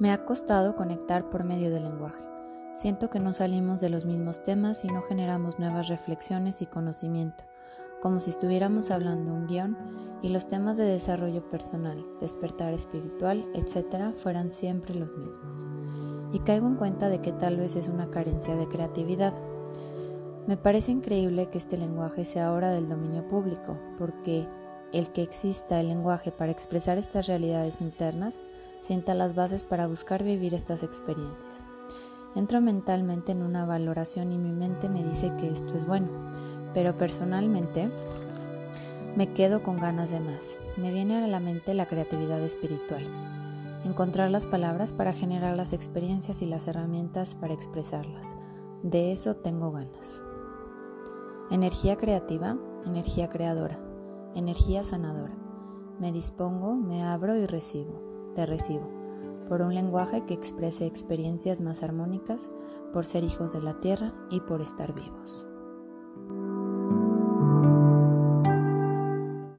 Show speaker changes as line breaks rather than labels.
Me ha costado conectar por medio del lenguaje. Siento que no salimos de los mismos temas y no generamos nuevas reflexiones y conocimiento, como si estuviéramos hablando un guion y los temas de desarrollo personal, despertar espiritual, etc., fueran siempre los mismos. Y caigo en cuenta de que tal vez es una carencia de creatividad. Me parece increíble que este lenguaje sea ahora del dominio público, porque el que exista el lenguaje para expresar estas realidades internas sienta las bases para buscar vivir estas experiencias. Entro mentalmente en una valoración y mi mente me dice que esto es bueno, pero personalmente me quedo con ganas de más. Me viene a la mente la creatividad espiritual. Encontrar las palabras para generar las experiencias y las herramientas para expresarlas. De eso tengo ganas. Energía creativa, energía creadora, energía sanadora. Me dispongo, me abro y recibo. Te recibo. Por un lenguaje que exprese experiencias más armónicas, por ser hijos de la tierra y por estar vivos.